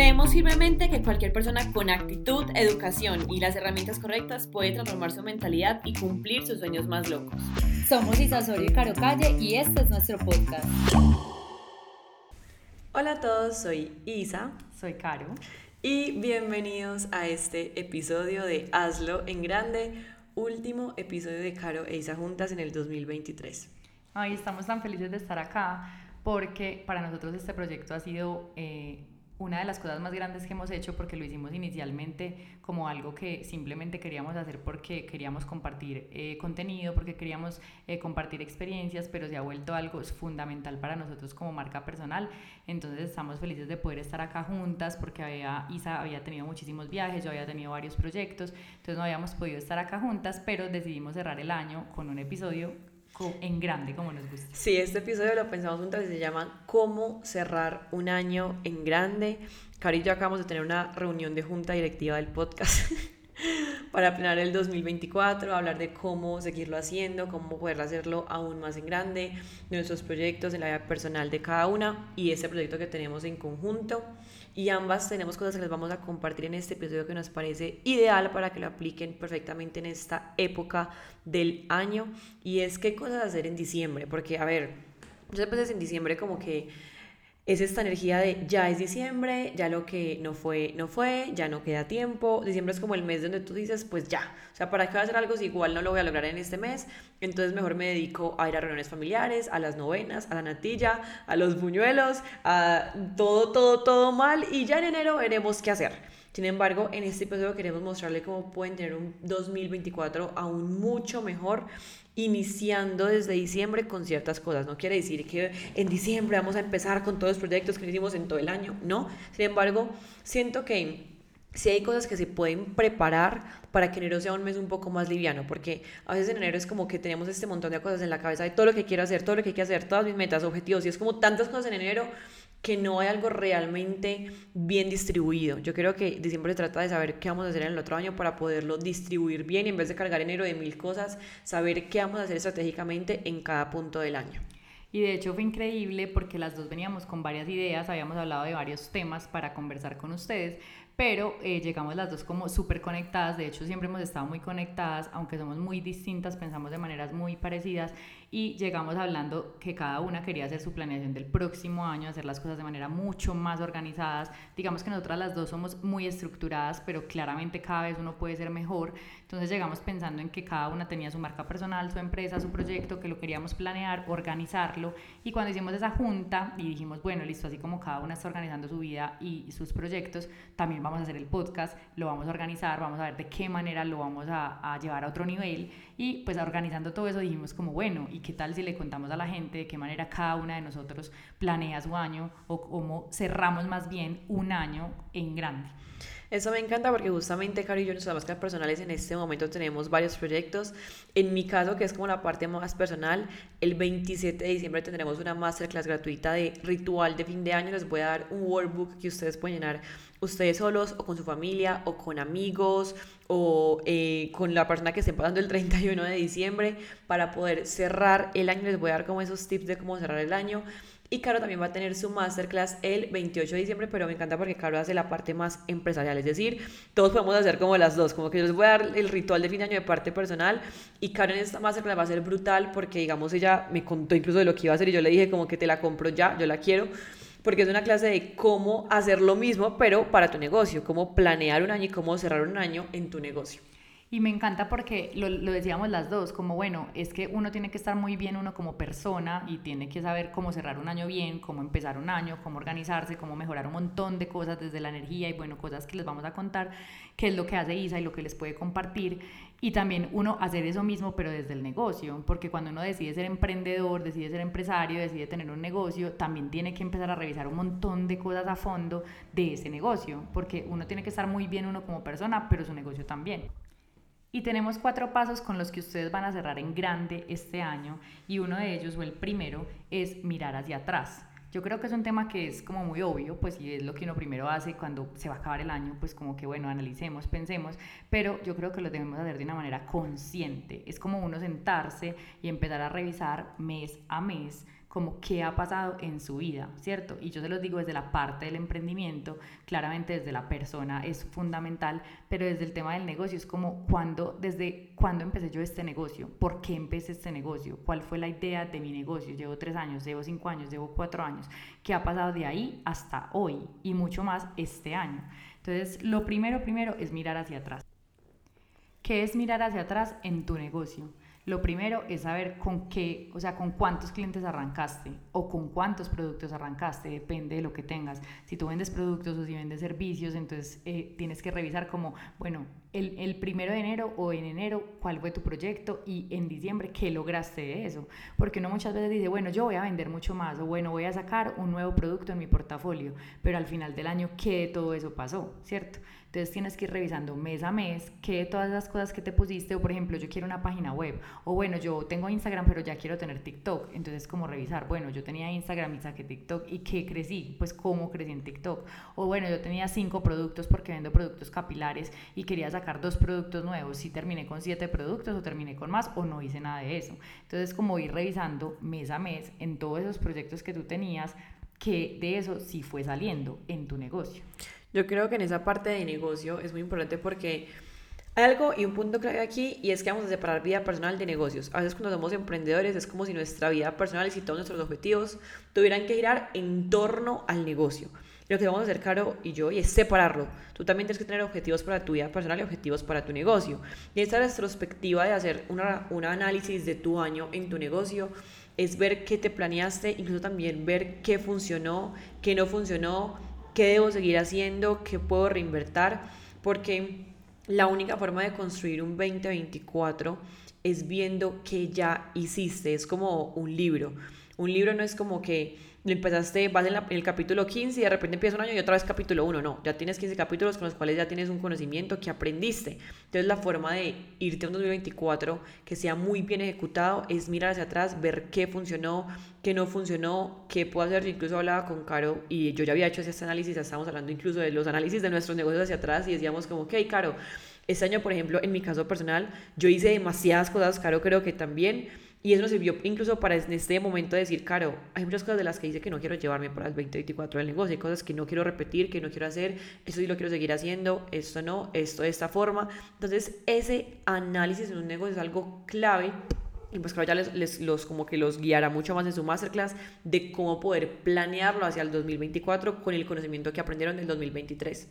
Creemos firmemente que cualquier persona con actitud, educación y las herramientas correctas puede transformar su mentalidad y cumplir sus sueños más locos. Somos Isa Soria y Caro Calle y este es nuestro podcast. Hola a todos, soy Isa. Soy Caro. Y bienvenidos a este episodio de Hazlo en Grande, último episodio de Caro e Isa juntas en el 2023. Ay, estamos tan felices de estar acá porque para nosotros este proyecto ha sido eh, una de las cosas más grandes que hemos hecho porque lo hicimos inicialmente como algo que simplemente queríamos hacer porque queríamos compartir eh, contenido, porque queríamos eh, compartir experiencias, pero se ha vuelto algo fundamental para nosotros como marca personal. Entonces estamos felices de poder estar acá juntas porque había, Isa había tenido muchísimos viajes, yo había tenido varios proyectos, entonces no habíamos podido estar acá juntas, pero decidimos cerrar el año con un episodio en grande, como nos gusta. Sí, este episodio lo pensamos juntas y se llama Cómo cerrar un año en grande. Cari y yo acabamos de tener una reunión de junta directiva del podcast para planear el 2024, hablar de cómo seguirlo haciendo, cómo poder hacerlo aún más en grande, nuestros proyectos en la vida personal de cada una y ese proyecto que tenemos en conjunto. Y ambas tenemos cosas que les vamos a compartir en este episodio que nos parece ideal para que lo apliquen perfectamente en esta época del año. Y es qué cosas hacer en diciembre, porque a ver, muchas veces en diciembre como que es esta energía de ya es diciembre, ya lo que no fue, no fue, ya no queda tiempo. Diciembre es como el mes donde tú dices, pues ya. O sea, ¿para qué voy a hacer algo si igual no lo voy a lograr en este mes? Entonces mejor me dedico a ir a reuniones familiares, a las novenas, a la natilla, a los buñuelos, a todo, todo, todo mal. Y ya en enero veremos qué hacer. Sin embargo, en este episodio queremos mostrarle cómo pueden tener un 2024 aún mucho mejor iniciando desde diciembre con ciertas cosas. No quiere decir que en diciembre vamos a empezar con todos los proyectos que hicimos en todo el año, no. Sin embargo, siento que si hay cosas que se pueden preparar para que enero sea un mes un poco más liviano, porque a veces en enero es como que tenemos este montón de cosas en la cabeza de todo lo que quiero hacer, todo lo que quiero hacer, todas mis metas, objetivos, y es como tantas cosas en enero que no hay algo realmente bien distribuido. Yo creo que diciembre se trata de saber qué vamos a hacer en el otro año para poderlo distribuir bien y en vez de cargar enero de mil cosas, saber qué vamos a hacer estratégicamente en cada punto del año. Y de hecho fue increíble porque las dos veníamos con varias ideas, habíamos hablado de varios temas para conversar con ustedes, pero eh, llegamos las dos como súper conectadas, de hecho siempre hemos estado muy conectadas, aunque somos muy distintas, pensamos de maneras muy parecidas y llegamos hablando que cada una quería hacer su planeación del próximo año, hacer las cosas de manera mucho más organizadas. Digamos que nosotras las dos somos muy estructuradas, pero claramente cada vez uno puede ser mejor. Entonces llegamos pensando en que cada una tenía su marca personal, su empresa, su proyecto, que lo queríamos planear, organizarlo. Y cuando hicimos esa junta y dijimos, bueno, listo, así como cada una está organizando su vida y sus proyectos, también vamos a hacer el podcast, lo vamos a organizar, vamos a ver de qué manera lo vamos a, a llevar a otro nivel. Y pues organizando todo eso dijimos como, bueno, ¿y qué tal si le contamos a la gente de qué manera cada una de nosotros planea su año o cómo cerramos más bien un año en grande? Eso me encanta porque justamente Caro y yo, nuestras máscaras personales, en este momento tenemos varios proyectos. En mi caso, que es como la parte más personal, el 27 de diciembre tendremos una masterclass gratuita de ritual de fin de año. Les voy a dar un workbook que ustedes pueden llenar ustedes solos o con su familia o con amigos o eh, con la persona que estén pasando el 31 de diciembre para poder cerrar el año. Les voy a dar como esos tips de cómo cerrar el año. Y Caro también va a tener su masterclass el 28 de diciembre, pero me encanta porque Caro hace la parte más empresarial, es decir, todos podemos hacer como las dos, como que yo les voy a dar el ritual de fin de año de parte personal y Caro en esta masterclass va a ser brutal porque digamos ella me contó incluso de lo que iba a hacer y yo le dije como que te la compro ya, yo la quiero porque es una clase de cómo hacer lo mismo, pero para tu negocio, cómo planear un año y cómo cerrar un año en tu negocio. Y me encanta porque lo, lo, decíamos las dos, como bueno, es que uno tiene que estar muy bien uno como persona y tiene que saber cómo cerrar un año bien, cómo empezar un año, cómo organizarse, cómo mejorar un montón de cosas desde la energía y bueno, cosas que les vamos a contar, qué es lo que hace Isa y lo que les puede compartir. Y también uno hacer eso mismo, pero desde el negocio, porque cuando uno decide ser emprendedor, decide ser empresario, decide tener un negocio, también tiene que empezar a revisar un montón de cosas a fondo de ese negocio, porque uno tiene que estar muy bien uno como persona, pero su negocio también. Y tenemos cuatro pasos con los que ustedes van a cerrar en grande este año y uno de ellos, o el primero, es mirar hacia atrás. Yo creo que es un tema que es como muy obvio, pues y es lo que uno primero hace cuando se va a acabar el año, pues como que bueno, analicemos, pensemos, pero yo creo que lo debemos hacer de una manera consciente. Es como uno sentarse y empezar a revisar mes a mes como qué ha pasado en su vida, ¿cierto? Y yo se los digo desde la parte del emprendimiento, claramente desde la persona es fundamental, pero desde el tema del negocio es como cuando, desde cuándo empecé yo este negocio, por qué empecé este negocio, cuál fue la idea de mi negocio, llevo tres años, llevo cinco años, llevo cuatro años, qué ha pasado de ahí hasta hoy y mucho más este año. Entonces, lo primero, primero es mirar hacia atrás. ¿Qué es mirar hacia atrás en tu negocio? Lo primero es saber con qué, o sea, con cuántos clientes arrancaste o con cuántos productos arrancaste, depende de lo que tengas. Si tú vendes productos o si vendes servicios, entonces eh, tienes que revisar como, bueno, el, primero de enero o en enero cuál fue tu proyecto y en diciembre qué lograste de eso. Porque uno muchas veces dice, bueno, yo voy a vender mucho más o bueno, voy a sacar un nuevo producto en mi portafolio, pero al final del año, ¿qué de todo eso pasó? ¿Cierto? Entonces tienes que ir revisando mes a mes qué de todas las cosas que te pusiste, o por ejemplo, yo quiero una página web, o bueno, yo tengo Instagram, pero ya quiero tener TikTok. Entonces, como revisar, bueno, yo tenía Instagram y saqué TikTok, ¿y qué crecí? Pues cómo crecí en TikTok. O bueno, yo tenía cinco productos porque vendo productos capilares y quería sacar dos productos nuevos. Si terminé con siete productos o terminé con más o no hice nada de eso. Entonces, como ir revisando mes a mes en todos esos proyectos que tú tenías, que de eso sí fue saliendo en tu negocio. Yo creo que en esa parte de negocio es muy importante porque hay algo y un punto clave aquí y es que vamos a separar vida personal de negocios. A veces cuando somos emprendedores es como si nuestra vida personal y si todos nuestros objetivos tuvieran que girar en torno al negocio. Lo que vamos a hacer, Caro y yo, y es separarlo. Tú también tienes que tener objetivos para tu vida personal y objetivos para tu negocio. Y esta retrospectiva de hacer una, un análisis de tu año en tu negocio es ver qué te planeaste, incluso también ver qué funcionó, qué no funcionó, qué debo seguir haciendo, qué puedo reinvertir, porque la única forma de construir un 2024 es viendo qué ya hiciste, es como un libro. Un libro no es como que lo empezaste, vas en, el capítulo 15 y de repente empieza un año y otra vez capítulo 1, no, ya tienes 15 capítulos con los cuales ya tienes un conocimiento que aprendiste. Entonces la forma de irte a un 2024 que sea muy bien ejecutado es mirar hacia atrás, ver qué funcionó, qué no funcionó, qué puedo hacer. Yo incluso hablaba con Caro y yo ya había hecho ese análisis, ya estábamos hablando incluso de los análisis de nuestros negocios hacia atrás y decíamos como, ok, Caro, este año, por ejemplo, en mi caso personal, yo hice demasiadas cosas, Caro creo que también y eso nos sirvió incluso para en este momento decir, Caro, hay muchas cosas de las que dice que no quiero llevarme para el 2024 del negocio, hay cosas que no quiero repetir, que no quiero hacer, esto sí lo quiero seguir haciendo, esto no, esto de esta forma. Entonces, ese análisis en un negocio es algo clave y pues claro, ya les, les, los como que los guiará mucho más en su masterclass de cómo poder planearlo hacia el 2024 con el conocimiento que aprendieron del 2023.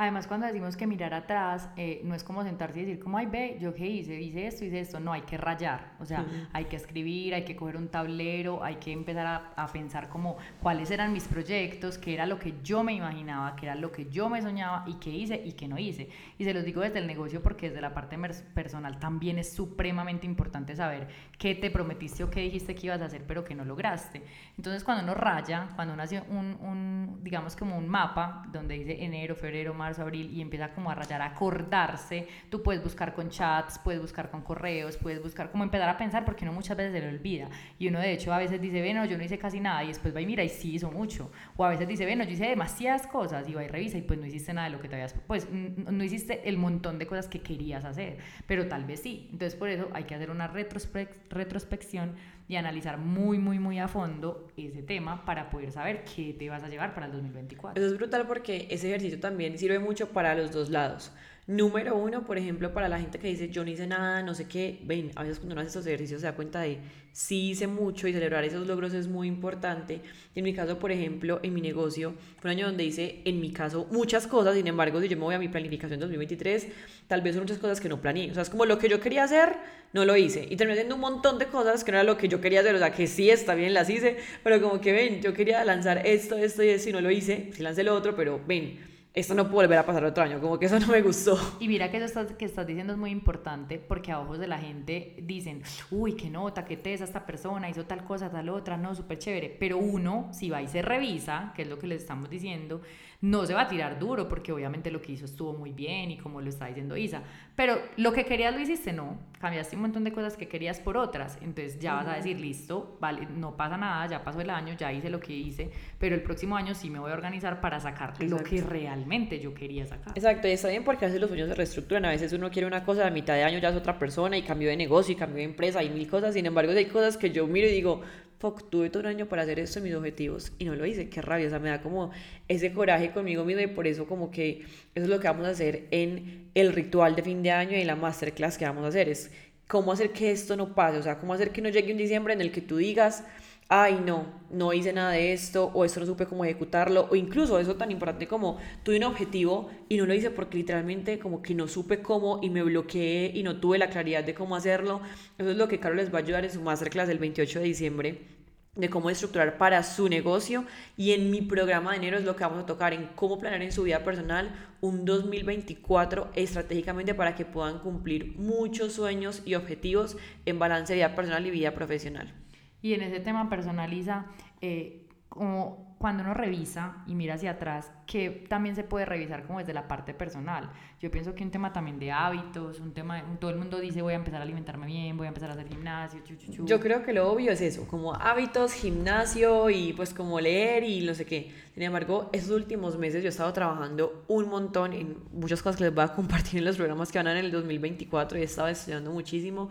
Además, cuando decimos que mirar atrás, eh, no es como sentarse y decir, como, ay, ve, yo qué hice, hice esto, hice esto. No, hay que rayar. O sea, hay que escribir, hay que coger un tablero, hay que empezar a, a, pensar como cuáles eran mis proyectos, qué era lo que yo me imaginaba, qué era lo que yo me soñaba y qué hice y qué no hice. Y se los digo desde el negocio porque desde la parte personal también es supremamente importante saber qué te prometiste o qué dijiste que ibas a hacer, pero que no lograste. Entonces, cuando uno raya, cuando uno hace un, un digamos, como un mapa donde dice enero, febrero, marzo, abril y empieza como a rayar, a acordarse, tú puedes buscar con chats, puedes buscar con correos, puedes buscar como empezar a pensar porque uno muchas veces se le olvida. Y uno de hecho a veces dice, bueno, yo no hice casi nada y después va y mira y sí hizo mucho. O a veces dice, bueno, yo hice demasiadas cosas y va y revisa y pues no hiciste nada de lo que te habías, pues no hiciste el montón de cosas que querías hacer, pero tal vez sí, entonces por eso hay que hacer una retrospección y analizar muy, muy, muy a fondo ese tema para poder saber qué te vas a llevar para el 2024. Eso es brutal porque ese ejercicio también sirve mucho para los dos lados. Número uno, por ejemplo, para la gente que dice yo no hice nada, no sé qué, ven, a veces cuando uno hace estos ejercicios se da cuenta de sí hice mucho y celebrar esos logros es muy importante. En mi caso, por ejemplo, en mi negocio, fue un año donde hice, en mi caso, muchas cosas, sin embargo, si yo me voy a mi planificación 2023, tal vez son muchas cosas que no planeé. O sea, es como lo que yo quería hacer, no lo hice. Y terminé haciendo un montón de cosas que no era lo que yo quería hacer, o sea, que sí está bien, las hice, pero como que ven, yo quería lanzar esto, esto y esto y no lo hice, sí lancé lo otro, pero ven esto no puede volver a pasar otro año, como que eso no me gustó. Y mira que eso que estás diciendo es muy importante porque a ojos de la gente dicen, uy, qué nota, qué tesa esta persona, hizo tal cosa, tal otra, no, súper chévere. Pero uno, si va y se revisa, que es lo que les estamos diciendo, no se va a tirar duro porque obviamente lo que hizo estuvo muy bien y como lo está diciendo Isa, pero lo que querías lo hiciste, no, cambiaste un montón de cosas que querías por otras, entonces ya vas a decir, listo, vale, no pasa nada, ya pasó el año, ya hice lo que hice, pero el próximo año sí me voy a organizar para sacar lo que realmente realmente yo quería sacar. Exacto, y está bien porque a veces los sueños se reestructuran, a veces uno quiere una cosa, a mitad de año ya es otra persona y cambió de negocio y cambió de empresa y mil cosas, sin embargo hay cosas que yo miro y digo, fuck, tuve todo un año para hacer esto mis objetivos y no lo hice, qué rabia, o sea, me da como ese coraje conmigo mismo y por eso como que eso es lo que vamos a hacer en el ritual de fin de año y la masterclass que vamos a hacer, es cómo hacer que esto no pase, o sea, cómo hacer que no llegue un diciembre en el que tú digas, ay no, no hice nada de esto, o esto no supe cómo ejecutarlo, o incluso eso tan importante como tuve un objetivo y no lo hice porque literalmente como que no supe cómo y me bloqueé y no tuve la claridad de cómo hacerlo. Eso es lo que Carlos les va a ayudar en su masterclass del 28 de diciembre de cómo estructurar para su negocio y en mi programa de enero es lo que vamos a tocar en cómo planear en su vida personal un 2024 estratégicamente para que puedan cumplir muchos sueños y objetivos en balance de vida personal y vida profesional. Y en ese tema personaliza, eh, como cuando uno revisa y mira hacia atrás, que también se puede revisar como desde la parte personal. Yo pienso que un tema también de hábitos, un tema, todo el mundo dice voy a empezar a alimentarme bien, voy a empezar a hacer gimnasio, chu. Yo creo que lo obvio es eso, como hábitos, gimnasio y pues como leer y no sé qué. Sin embargo, esos últimos meses yo he estado trabajando un montón en muchas cosas que les voy a compartir en los programas que van a en el 2024 y he estado estudiando muchísimo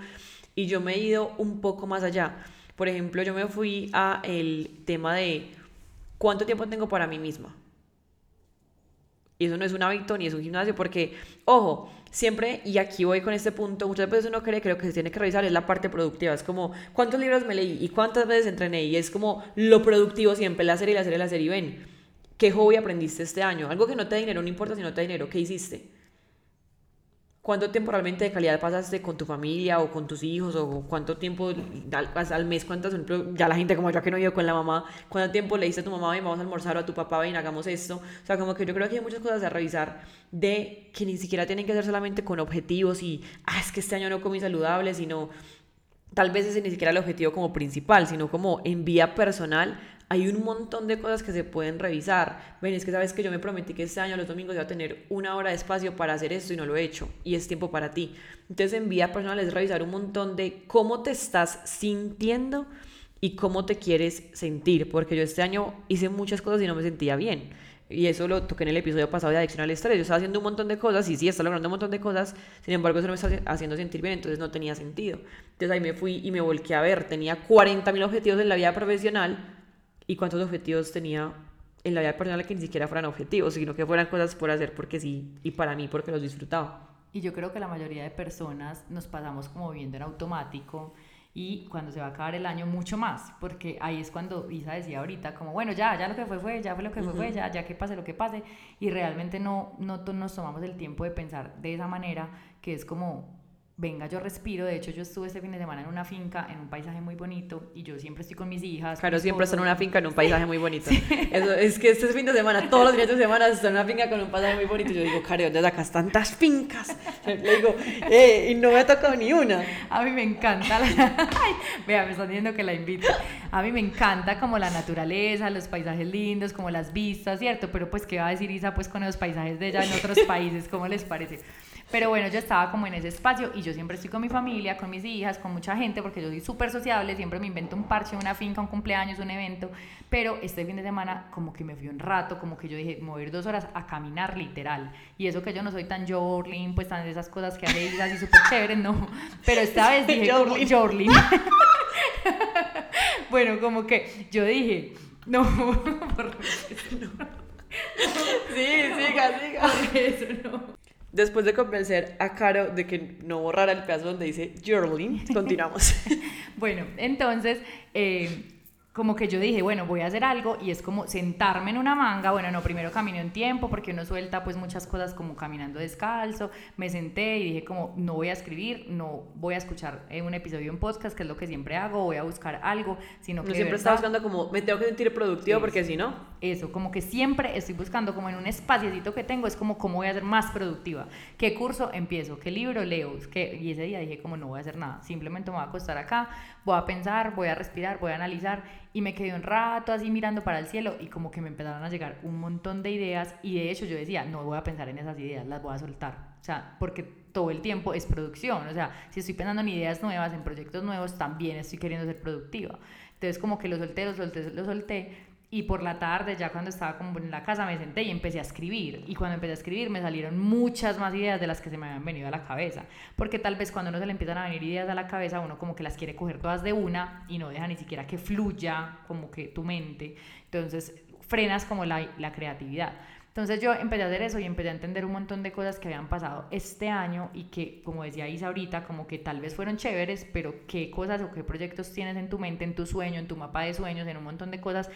y yo me he ido un poco más allá por ejemplo, yo me fui a el tema de cuánto tiempo tengo para mí misma. Y eso no es un hábito ni es un gimnasio, porque, ojo, siempre, y aquí voy con este punto, muchas veces uno cree que lo que se tiene que revisar es la parte productiva. Es como, ¿cuántos libros me leí? ¿Y cuántas veces entrené? Y es como lo productivo siempre, la serie, la serie, la serie. Y ven, ¿qué hobby aprendiste este año? Algo que no te da dinero, no importa si no te da dinero, ¿qué hiciste? ¿Cuánto tiempo realmente de calidad pasaste con tu familia o con tus hijos? ¿O cuánto tiempo al, mes? ¿Cuántas, ya la gente como yo que no vivo con la mamá, cuánto tiempo le dice a tu mamá, ven, vamos a almorzar o a tu papá, ven, hagamos esto? O sea, como que yo creo que hay muchas cosas a revisar de que ni siquiera tienen que ser solamente con objetivos y, ah, es que este año no comí saludable, sino tal vez ese ni siquiera el objetivo como principal, sino como en vía personal hay un montón de cosas que se pueden revisar. Ven, es que sabes que yo me prometí que este año los domingos iba a tener una hora de espacio para hacer esto y no lo he hecho. Y es tiempo para ti. Entonces, en vía personal es revisar un montón de cómo te estás sintiendo y cómo te quieres sentir. Porque yo este año hice muchas cosas y no me sentía bien. Y eso lo toqué en el episodio pasado de Adicción al Estrés. Yo estaba haciendo un montón de cosas y sí, estaba logrando un montón de cosas, sin embargo, eso no me estaba haciendo sentir bien, entonces no tenía sentido. Entonces ahí me fui y me volqué a ver. Tenía 40.000 objetivos en la vida profesional y cuántos objetivos tenía en la vida personal que ni siquiera fueran objetivos, sino que fueran cosas por hacer porque sí y para mí porque los disfrutaba. Y yo creo que la mayoría de personas nos pasamos como viendo en automático y cuando se va a acabar el año mucho más, porque ahí es cuando Isa decía ahorita, como bueno, ya, ya lo que fue fue, ya fue lo que fue fue, ya, ya que pase lo que pase, y realmente no, no nos tomamos el tiempo de pensar de esa manera, que es como venga, yo respiro. De hecho, yo estuve este fin de semana en una finca, en un paisaje muy bonito, y yo siempre estoy con mis hijas. Claro, siempre está en una finca, en un paisaje muy bonito. Eso, es que este fin de semana, todos los días de semana, está en una finca con un paisaje muy bonito. Yo digo, Caro, ¿dónde sacas tantas fincas? Le digo, eh, y no me ha tocado ni una. A mí me encanta. La... vea, me están diciendo que la invito. A mí me encanta como la naturaleza, los paisajes lindos, como las vistas, ¿cierto? Pero pues, ¿qué va a decir Isa pues con los paisajes de ella en otros países? ¿Cómo les parece? Pero bueno, yo estaba como en ese espacio y yo siempre estoy con mi familia, con mis hijas, con mucha gente, porque yo soy súper sociable, siempre me invento un parche, una finca, un cumpleaños, un evento. Pero este fin de semana como que me fui un rato, como que yo dije, mover dos horas a caminar literal. Y eso que yo no soy tan jorlin, pues tan de esas cosas que hace así súper chéveres, no. Pero esta vez dije como jorlin. bueno, como que yo dije, no, por Sí, siga, siga. Por eso no. Después de convencer a Caro de que no borrara el pedazo donde dice journaling, continuamos. bueno, entonces, eh, como que yo dije, bueno, voy a hacer algo y es como sentarme en una manga, bueno, no, primero caminé un tiempo porque uno suelta pues muchas cosas como caminando descalzo, me senté y dije como no voy a escribir, no voy a escuchar eh, un episodio en podcast, que es lo que siempre hago, voy a buscar algo, sino que... No siempre está buscando como, me tengo que sentir productivo porque si no... Eso, como que siempre estoy buscando como en un espaciocito que tengo, es como cómo voy a ser más productiva, qué curso empiezo, qué libro leo, ¿Qué? y ese día dije como no voy a hacer nada, simplemente me voy a acostar acá, voy a pensar, voy a respirar, voy a analizar y me quedé un rato así mirando para el cielo y como que me empezaron a llegar un montón de ideas y de hecho yo decía, no voy a pensar en esas ideas, las voy a soltar. O sea, porque todo el tiempo es producción. O sea, si estoy pensando en ideas nuevas, en proyectos nuevos, también estoy queriendo ser productiva. Entonces como que lo solté, lo solté, lo solté y por la tarde, ya cuando estaba como en la casa, me senté y empecé a escribir. Y cuando empecé a escribir me salieron muchas más ideas de las que se me habían venido a la cabeza. Porque tal vez cuando uno se le empiezan a venir ideas a la cabeza, uno como que las quiere coger todas de una y no deja ni siquiera que fluya como que tu mente. Entonces frenas como la, la creatividad. Entonces yo empecé a hacer eso y empecé a entender un montón de cosas que habían pasado este año y que, como decía Isa ahorita, como que tal vez fueron chéveres, pero qué cosas o qué proyectos tienes en tu mente, en tu sueño, en tu mapa de sueños, en un montón de cosas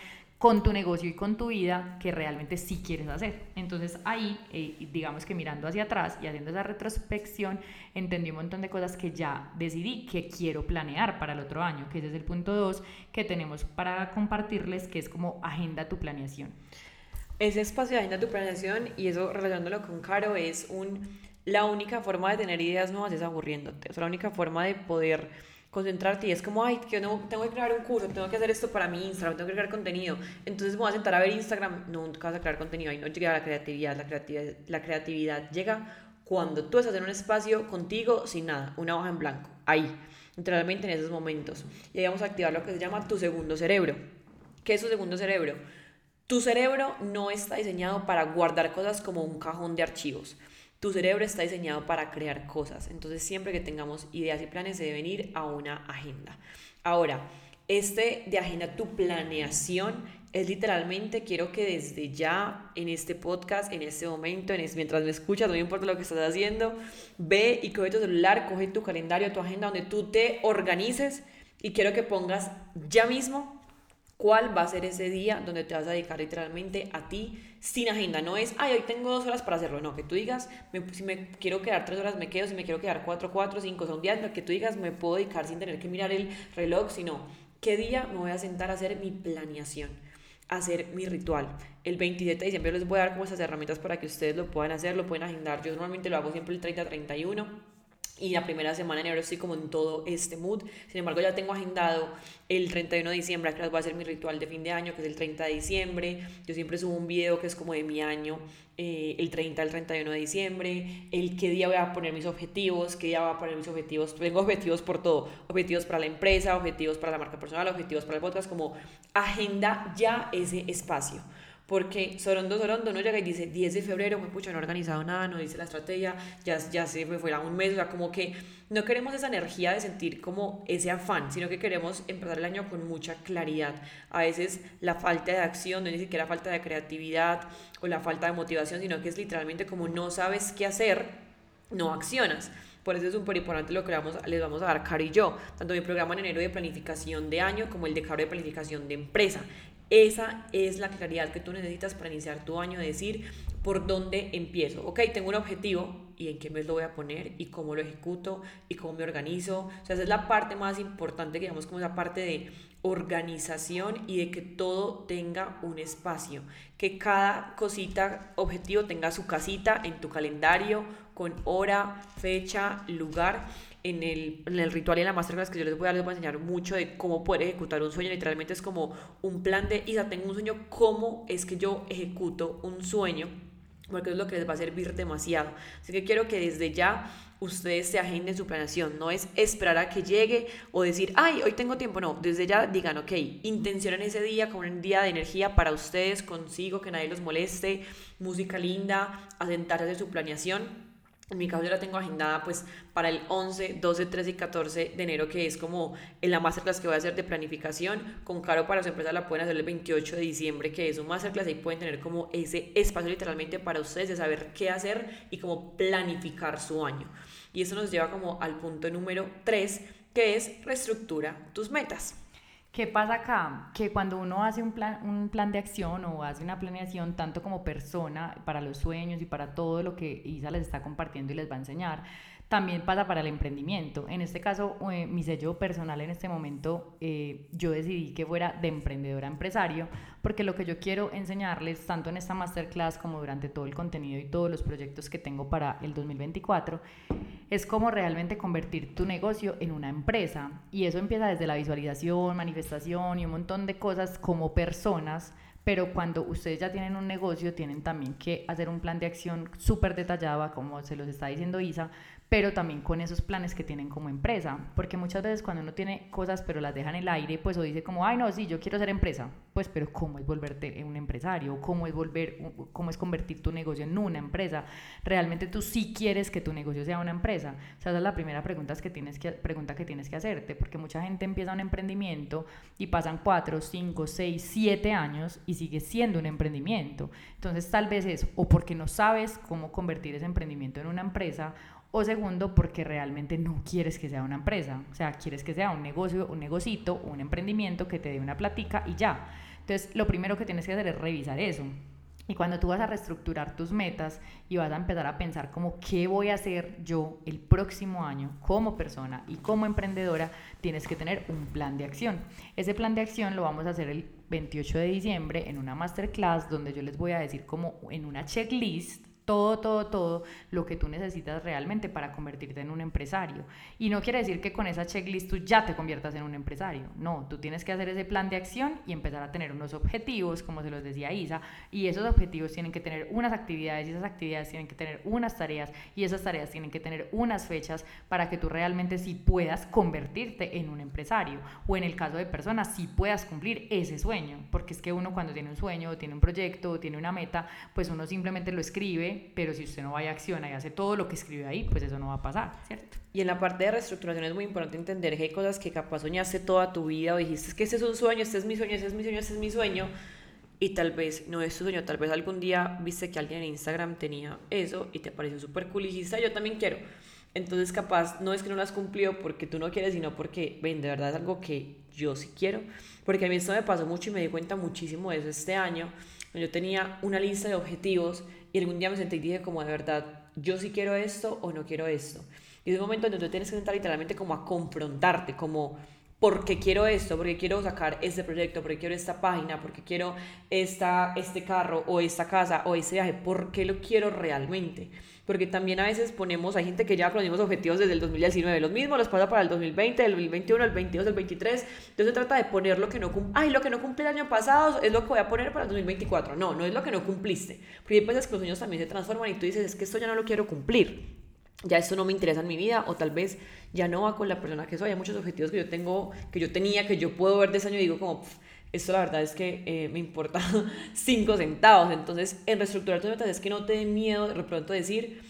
con tu negocio y con tu vida que realmente sí quieres hacer. Entonces ahí, eh, digamos que mirando hacia atrás y haciendo esa retrospección, entendí un montón de cosas que ya decidí que quiero planear para el otro año, que ese es el punto 2 que tenemos para compartirles, que es como agenda tu planeación. Ese espacio de agenda tu planeación y eso relacionándolo con Caro es un, la única forma de tener ideas nuevas es aburriéndote, es la única forma de poder concentrarte y es como, ay, que no, tengo que crear un curso, tengo que hacer esto para mi Instagram, tengo que crear contenido. Entonces me voy a sentar a ver Instagram, no, nunca vas a crear contenido, ahí no llega la creatividad, la creatividad, la creatividad llega cuando tú estás en un espacio contigo sin nada, una hoja en blanco, ahí, literalmente en esos momentos. Y ahí vamos a activar lo que se llama tu segundo cerebro. ¿Qué es tu segundo cerebro? Tu cerebro no está diseñado para guardar cosas como un cajón de archivos. Tu cerebro está diseñado para crear cosas. Entonces, siempre que tengamos ideas y planes, se deben ir a una agenda. Ahora, este de agenda tu planeación es literalmente, quiero que desde ya en este podcast, en este momento, en mientras me escuchas, no importa lo que estás haciendo, ve y coge tu celular, coge tu calendario, tu agenda, donde tú te organices y quiero que pongas ya mismo cuál va a ser ese día donde te vas a dedicar literalmente a ti sin agenda. No es, ay, hoy tengo dos horas para hacerlo. No, que tú digas, si me quiero quedar tres horas, me quedo. Si me quiero quedar cuatro, cuatro, cinco, son días. Que tú digas, me puedo dedicar sin tener que mirar el reloj, sino qué día me voy a sentar a hacer mi planeación hacer mi ritual. El 27 de diciembre les voy a dar como esas herramientas para que ustedes lo puedan hacer, lo pueden agendar. Yo normalmente lo hago siempre el 30-31 y la primera semana de enero estoy como en todo este mood. Sin embargo, ya tengo agendado el 31 de diciembre, que voy a hacer mi ritual de fin de año, que es el 30 de diciembre. Yo siempre subo un video que es como de mi año, eh, el 30 al 31 de diciembre, el qué día voy a poner mis objetivos, qué día voy a poner mis objetivos. Tengo objetivos por todo, objetivos para la empresa, objetivos para la marca personal, objetivos para el podcast, como agenda ya ese espacio porque Sorondo Sorondo no llega y dice 10 de febrero, pues pucha, no he organizado nada, no hice la estrategia, ya, ya se fue un mes, o sea, como que no queremos esa energía de sentir como ese afán, sino que queremos empezar el año con mucha claridad. A veces la falta de acción no es ni siquiera falta de creatividad o la falta de motivación, sino que es literalmente como no sabes qué hacer, no accionas. Por eso es súper importante lo que vamos, les vamos a dar Caro y yo, tanto mi programa en enero de planificación de año como el de Caro de planificación de empresa. Esa es la claridad que tú necesitas para iniciar tu año, decir por dónde empiezo. Ok, tengo un objetivo y en qué mes lo voy a poner y cómo lo ejecuto y cómo me organizo. O sea, esa es la parte más importante, digamos, como esa parte de organización y de que todo tenga un espacio, que cada cosita, objetivo tenga su casita en tu calendario con hora, fecha, lugar en el, en el ritual y en la masterclass que yo les voy a dar, les voy a enseñar mucho de cómo poder ejecutar un sueño. Literalmente es como un plan de, Isa, tengo un sueño, ¿cómo es que yo ejecuto un sueño? Porque es lo que les va a servir demasiado. Así que quiero que desde ya ustedes se agenden su planeación. No es esperar a que llegue o decir, ay, hoy tengo tiempo. No, desde ya digan, ok, intencionen ese día como un día de energía para ustedes, consigo, que nadie los moleste, música linda, asentarse de su planeación en mi caso yo la tengo agendada pues para el 11, 12, 13 y 14 de enero, que es como en la masterclass que voy a hacer de planificación. Con Caro para su empresa la pueden hacer el 28 de diciembre, que es un masterclass. Ahí pueden tener como ese espacio literalmente para ustedes de saber qué hacer y cómo planificar su año. Y eso nos lleva como al punto número 3, que es reestructura tus metas. ¿Qué pasa acá? Que cuando uno hace un plan, un plan de acción o hace una planeación, tanto como persona, para los sueños y para todo lo que Isa les está compartiendo y les va a enseñar, también pasa para el emprendimiento. En este caso, eh, mi sello personal en este momento, eh, yo decidí que fuera de emprendedora a empresario, porque lo que yo quiero enseñarles, tanto en esta masterclass como durante todo el contenido y todos los proyectos que tengo para el 2024, es cómo realmente convertir tu negocio en una empresa. Y eso empieza desde la visualización, manifestación y un montón de cosas como personas pero cuando ustedes ya tienen un negocio, tienen también que hacer un plan de acción súper detallado, como se los está diciendo Isa, pero también con esos planes que tienen como empresa, porque muchas veces cuando uno tiene cosas pero las deja en el aire, pues o dice como, ay no, sí, yo quiero ser empresa, pues pero ¿cómo es volverte un empresario? ¿Cómo es volver, cómo es convertir tu negocio en una empresa? Realmente tú sí quieres que tu negocio sea una empresa. Esa es la primera pregunta que tienes que, pregunta que tienes que hacerte, porque mucha gente empieza un emprendimiento y pasan cuatro, cinco, seis, siete años y sigue siendo un emprendimiento. Entonces tal vez es o porque no sabes cómo convertir ese emprendimiento en una empresa o segundo, porque realmente no quieres que sea una empresa, o sea, quieres que sea un negocio, un negocito, un emprendimiento que te dé una platica y ya. Entonces, lo primero que tienes que hacer es revisar eso. Y cuando tú vas a reestructurar tus metas y vas a empezar a pensar como qué voy a hacer yo el próximo año como persona y como emprendedora, tienes que tener un plan de acción. Ese plan de acción lo vamos a hacer el 28 de diciembre en una masterclass donde yo les voy a decir como en una checklist todo, todo, todo lo que tú necesitas realmente para convertirte en un empresario. Y no quiere decir que con esa checklist tú ya te conviertas en un empresario. No, tú tienes que hacer ese plan de acción y empezar a tener unos objetivos, como se los decía Isa, y esos objetivos tienen que tener unas actividades y esas actividades tienen que tener unas tareas y esas tareas tienen que tener unas fechas para que tú realmente sí puedas convertirte en un empresario o en el caso de personas sí puedas cumplir ese sueño, porque es que uno cuando tiene un sueño o tiene un proyecto o tiene una meta, pues uno simplemente lo escribe pero si usted no va y acciona y hace todo lo que escribe ahí, pues eso no va a pasar, ¿cierto? Y en la parte de reestructuración es muy importante entender que hay cosas que capaz soñaste toda tu vida o dijiste que ese es un sueño, este es mi sueño, este es mi sueño, este es mi sueño, y tal vez no es tu sueño, tal vez algún día viste que alguien en Instagram tenía eso y te pareció súper cool y dijiste, yo también quiero. Entonces capaz no es que no lo has cumplido porque tú no quieres, sino porque, ven, de verdad es algo que yo sí quiero. Porque a mí esto me pasó mucho y me di cuenta muchísimo de eso este año. Yo tenía una lista de objetivos y algún día me senté y dije como de verdad, yo sí quiero esto o no quiero esto. Y es un momento en donde tienes que sentar literalmente como a confrontarte, como ¿por qué quiero esto, porque quiero sacar este proyecto, porque quiero esta página, porque quiero esta, este carro o esta casa o ese viaje, ¿por qué lo quiero realmente? Porque también a veces ponemos, hay gente que ya los objetivos desde el 2019, los mismos los pasa para el 2020, el 2021, el 22, el 23, entonces se trata de poner lo que no cumple, ay, lo que no cumplí el año pasado es lo que voy a poner para el 2024, no, no es lo que no cumpliste, porque hay veces que los sueños también se transforman y tú dices, es que esto ya no lo quiero cumplir, ya esto no me interesa en mi vida o tal vez ya no va con la persona que soy. Hay muchos objetivos que yo tengo, que yo tenía, que yo puedo ver de ese año y digo como, esto la verdad es que eh, me importa cinco centavos. Entonces, en reestructurar tus metas es que no te dé miedo de pronto decir,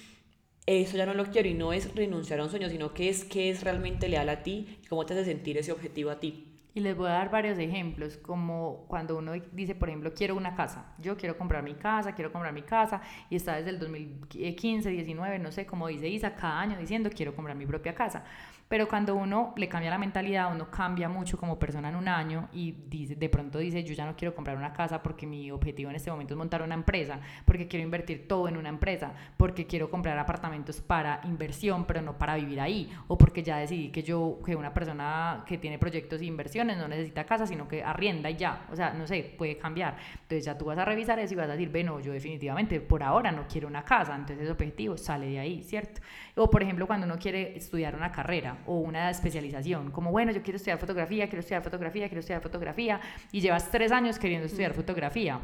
eso ya no lo quiero y no es renunciar a un sueño, sino que es que es realmente leal a ti y cómo te hace sentir ese objetivo a ti. Y les voy a dar varios ejemplos, como cuando uno dice, por ejemplo, quiero una casa. Yo quiero comprar mi casa, quiero comprar mi casa, y está desde el 2015, 19, no sé, como dice Isa, cada año diciendo, quiero comprar mi propia casa. Pero cuando uno le cambia la mentalidad, uno cambia mucho como persona en un año y dice, de pronto dice, yo ya no quiero comprar una casa porque mi objetivo en este momento es montar una empresa, porque quiero invertir todo en una empresa, porque quiero comprar apartamentos para inversión, pero no para vivir ahí, o porque ya decidí que yo, que una persona que tiene proyectos de inversiones no necesita casa, sino que arrienda y ya, o sea, no sé, puede cambiar. Entonces ya tú vas a revisar eso y vas a decir, bueno, yo definitivamente por ahora no quiero una casa, entonces ese objetivo sale de ahí, ¿cierto? O por ejemplo, cuando uno quiere estudiar una carrera, o una especialización, como bueno, yo quiero estudiar fotografía, quiero estudiar fotografía, quiero estudiar fotografía, y llevas tres años queriendo estudiar fotografía.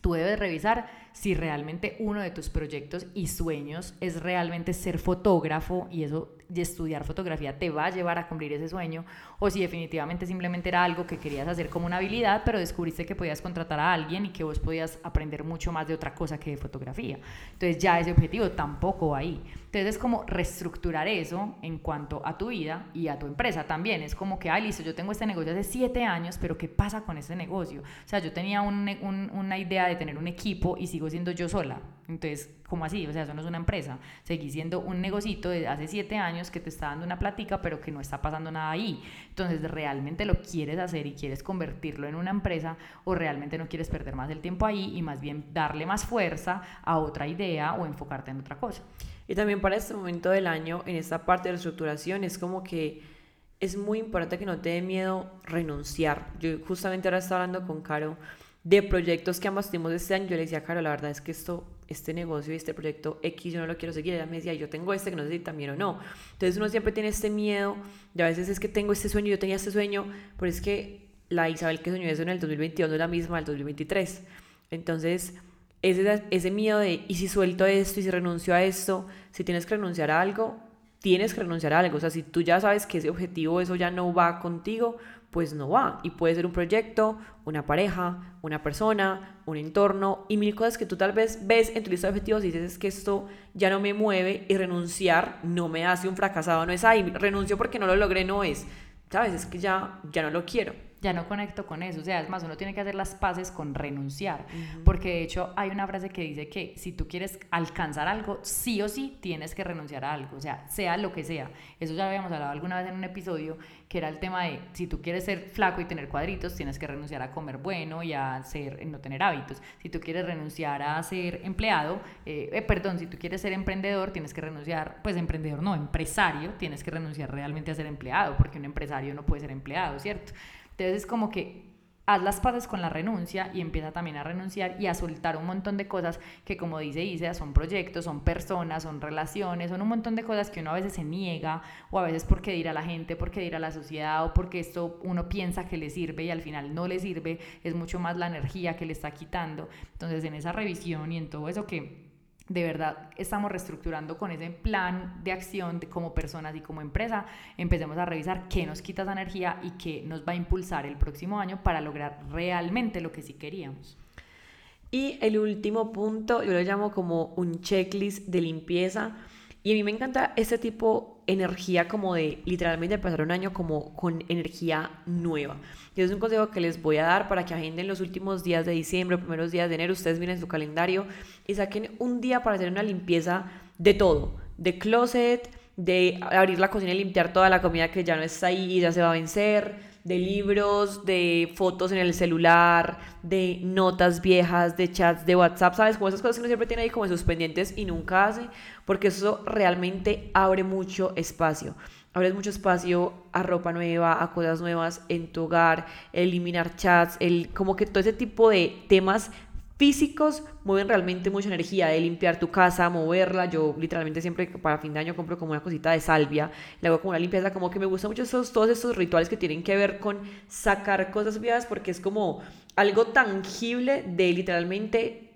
Tú debes revisar si realmente uno de tus proyectos y sueños es realmente ser fotógrafo y eso de estudiar fotografía te va a llevar a cumplir ese sueño o si definitivamente simplemente era algo que querías hacer como una habilidad, pero descubriste que podías contratar a alguien y que vos podías aprender mucho más de otra cosa que de fotografía. Entonces ya ese objetivo tampoco va ahí. Entonces es como reestructurar eso en cuanto a tu vida y a tu empresa también. Es como que, ay, listo, yo tengo este negocio hace siete años, pero ¿qué pasa con ese negocio? O sea, yo tenía una idea de tener un equipo y sigo siendo yo sola. Entonces, ¿cómo así? O sea, eso no es una empresa. Seguí siendo un negocito de hace siete años que te está dando una platica, pero que no está pasando nada ahí. Entonces, ¿realmente lo quieres hacer y quieres convertirlo en una empresa o realmente no quieres perder más el tiempo ahí y más bien darle más fuerza a otra idea o enfocarte en otra cosa? Y también para este momento del año, en esta parte de reestructuración, es como que es muy importante que no te dé miedo renunciar. Yo justamente ahora estaba hablando con Caro de proyectos que ambos tuvimos este año. Yo le decía, Caro, la verdad es que esto este negocio y este proyecto X yo no lo quiero seguir. Ella me decía, yo tengo este que no sé si también o no. Entonces uno siempre tiene este miedo y a veces es que tengo este sueño, yo tenía este sueño, pero es que la Isabel que soñó eso en el 2022 no es la misma del 2023. Entonces ese, ese miedo de, ¿y si suelto esto? ¿Y si renuncio a esto? Si tienes que renunciar a algo, tienes que renunciar a algo. O sea, si tú ya sabes que ese objetivo, eso ya no va contigo, pues no va. Y puede ser un proyecto, una pareja, una persona, un entorno y mil cosas que tú tal vez ves en tu lista de objetivos y dices es que esto ya no me mueve y renunciar no me hace un fracasado, no es ahí, renuncio porque no lo logré, no es. ¿Sabes? Es que ya, ya no lo quiero ya no conecto con eso. O sea, es más, uno tiene que hacer las paces con renunciar. Porque de hecho hay una frase que dice que si tú quieres alcanzar algo, sí o sí tienes que renunciar a algo. O sea, sea lo que sea. Eso ya habíamos hablado alguna vez en un episodio, que era el tema de si tú quieres ser flaco y tener cuadritos, tienes que renunciar a comer bueno y a ser, no tener hábitos. Si tú quieres renunciar a ser empleado, eh, eh, perdón, si tú quieres ser emprendedor, tienes que renunciar, pues emprendedor no, empresario, tienes que renunciar realmente a ser empleado, porque un empresario no puede ser empleado, ¿cierto? Entonces es como que haz las paces con la renuncia y empieza también a renunciar y a soltar un montón de cosas que como dice Isa, son proyectos, son personas, son relaciones, son un montón de cosas que uno a veces se niega o a veces porque dirá la gente, porque dirá la sociedad o porque esto uno piensa que le sirve y al final no le sirve, es mucho más la energía que le está quitando. Entonces en esa revisión y en todo eso que de verdad estamos reestructurando con ese plan de acción como personas y como empresa, empecemos a revisar qué nos quita esa energía y qué nos va a impulsar el próximo año para lograr realmente lo que sí queríamos. Y el último punto, yo lo llamo como un checklist de limpieza. Y a mí me encanta este tipo energía como de literalmente pasar un año como con energía nueva. Y es un consejo que les voy a dar para que agenden los últimos días de diciembre, primeros días de enero, ustedes miren su calendario y saquen un día para hacer una limpieza de todo, de closet, de abrir la cocina y limpiar toda la comida que ya no está ahí y ya se va a vencer, de libros, de fotos en el celular, de notas viejas, de chats de WhatsApp, ¿sabes? Como esas cosas que uno siempre tiene ahí como sus pendientes y nunca hace, porque eso realmente abre mucho espacio. Abres mucho espacio a ropa nueva, a cosas nuevas en tu hogar, eliminar chats, el, como que todo ese tipo de temas físicos mueven realmente mucha energía de limpiar tu casa, moverla. Yo literalmente siempre para fin de año compro como una cosita de salvia, le hago como una limpieza, como que me gustan mucho esos, todos estos rituales que tienen que ver con sacar cosas viejas porque es como algo tangible de literalmente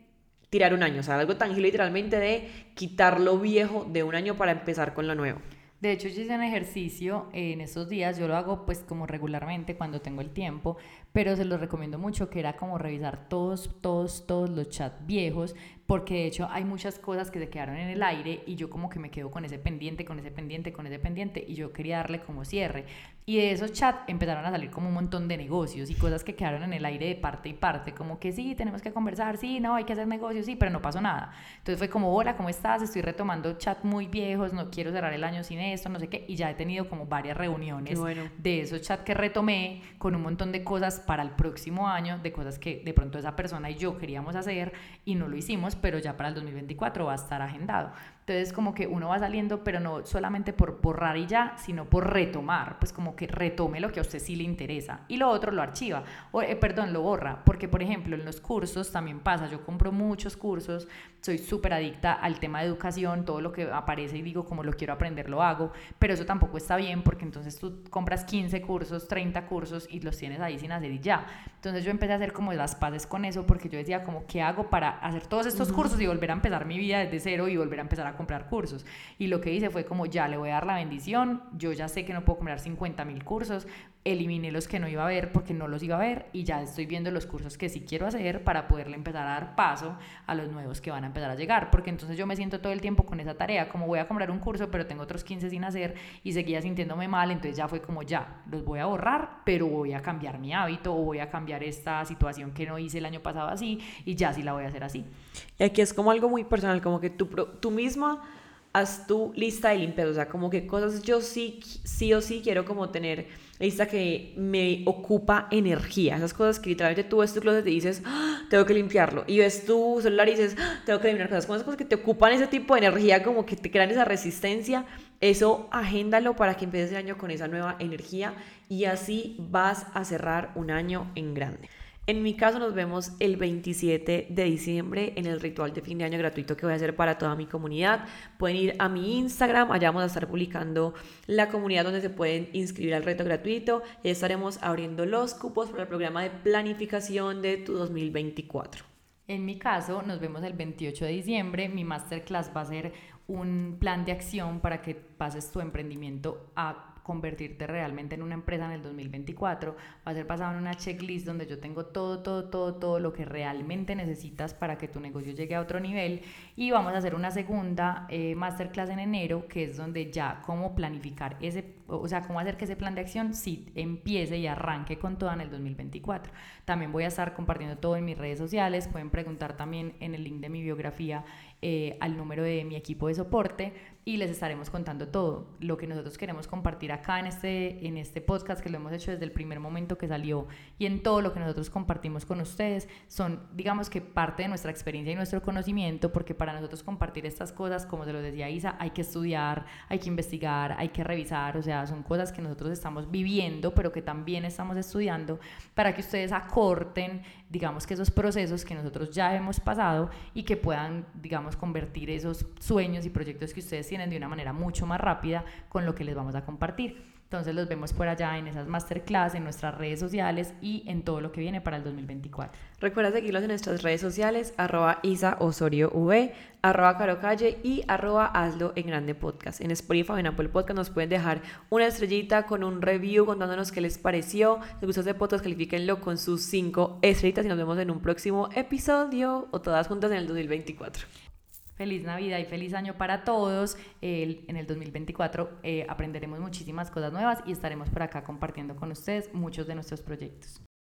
tirar un año, o sea, algo tangible literalmente de quitar lo viejo de un año para empezar con lo nuevo. De hecho, yo hice un ejercicio en estos días, yo lo hago pues como regularmente cuando tengo el tiempo, pero se los recomiendo mucho, que era como revisar todos, todos, todos los chats viejos, porque de hecho hay muchas cosas que se quedaron en el aire y yo como que me quedo con ese pendiente, con ese pendiente, con ese pendiente y yo quería darle como cierre. Y de esos chats empezaron a salir como un montón de negocios y cosas que quedaron en el aire de parte y parte, como que sí, tenemos que conversar, sí, no, hay que hacer negocios, sí, pero no pasó nada. Entonces fue como, hola, ¿cómo estás? Estoy retomando chats muy viejos, no quiero cerrar el año sin esto, no sé qué, y ya he tenido como varias reuniones de esos chats que retomé con un montón de cosas para el próximo año, de cosas que de pronto esa persona y yo queríamos hacer y no lo hicimos, pero ya para el 2024 va a estar agendado. Entonces como que uno va saliendo, pero no solamente por borrar y ya, sino por retomar, pues como que retome lo que a usted sí le interesa. Y lo otro lo archiva, o eh, perdón, lo borra, porque por ejemplo en los cursos también pasa, yo compro muchos cursos, soy súper adicta al tema de educación, todo lo que aparece y digo como lo quiero aprender lo hago, pero eso tampoco está bien porque entonces tú compras 15 cursos, 30 cursos y los tienes ahí sin hacer y ya. Entonces yo empecé a hacer como las paces con eso porque yo decía como, ¿qué hago para hacer todos estos cursos y volver a empezar mi vida desde cero y volver a empezar a comprar cursos. Y lo que hice fue como, ya le voy a dar la bendición, yo ya sé que no puedo comprar 50 mil cursos, eliminé los que no iba a ver porque no los iba a ver y ya estoy viendo los cursos que sí quiero hacer para poderle empezar a dar paso a los nuevos que van a empezar a llegar, porque entonces yo me siento todo el tiempo con esa tarea, como voy a comprar un curso pero tengo otros 15 sin hacer y seguía sintiéndome mal, entonces ya fue como ya, los voy a borrar, pero voy a cambiar mi hábito o voy a cambiar esta situación que no hice el año pasado así y ya sí la voy a hacer así. Y aquí es como algo muy personal, como que tú, tú misma haz tu lista de limpieza, o sea, como que cosas yo sí, sí o sí quiero como tener lista que me ocupa energía, esas cosas que literalmente tú ves tu closet y dices, ¡Ah! tengo que limpiarlo, y ves tu celular y dices, ¡Ah! tengo que eliminar cosas, como esas cosas que te ocupan ese tipo de energía, como que te crean esa resistencia, eso agéndalo para que empieces el año con esa nueva energía y así vas a cerrar un año en grande. En mi caso nos vemos el 27 de diciembre en el ritual de fin de año gratuito que voy a hacer para toda mi comunidad. Pueden ir a mi Instagram, allá vamos a estar publicando la comunidad donde se pueden inscribir al reto gratuito y estaremos abriendo los cupos para el programa de planificación de tu 2024. En mi caso, nos vemos el 28 de diciembre. Mi masterclass va a ser un plan de acción para que pases tu emprendimiento a convertirte realmente en una empresa en el 2024. Va a ser basado en una checklist donde yo tengo todo, todo, todo, todo lo que realmente necesitas para que tu negocio llegue a otro nivel. Y vamos a hacer una segunda eh, masterclass en enero, que es donde ya cómo planificar ese, o sea, cómo hacer que ese plan de acción sí empiece y arranque con todo en el 2024. También voy a estar compartiendo todo en mis redes sociales. Pueden preguntar también en el link de mi biografía eh, al número de mi equipo de soporte y les estaremos contando todo. Lo que nosotros queremos compartir acá en este, en este podcast, que lo hemos hecho desde el primer momento que salió y en todo lo que nosotros compartimos con ustedes, son, digamos que parte de nuestra experiencia y nuestro conocimiento, porque para nosotros compartir estas cosas, como se lo decía Isa, hay que estudiar, hay que investigar, hay que revisar, o sea, son cosas que nosotros estamos viviendo, pero que también estamos estudiando, para que ustedes acorten, digamos que esos procesos que nosotros ya hemos pasado y que puedan, digamos, convertir esos sueños y proyectos que ustedes tienen de una manera mucho más rápida con lo que les vamos a compartir. Entonces los vemos por allá en esas masterclass, en nuestras redes sociales y en todo lo que viene para el 2024. Recuerda seguirlos en nuestras redes sociales, arroba Isa Osorio v, arroba Caro Calle y arroba Hazlo en Grande Podcast. En Spotify en Apple Podcast nos pueden dejar una estrellita con un review contándonos qué les pareció. Si les gustó este podcast, califíquenlo con sus cinco estrellitas y nos vemos en un próximo episodio o todas juntas en el 2024. Feliz Navidad y feliz año para todos. en el 2024 eh, aprenderemos muchísimas cosas nuevas y estaremos por acá compartiendo con ustedes muchos de nuestros proyectos.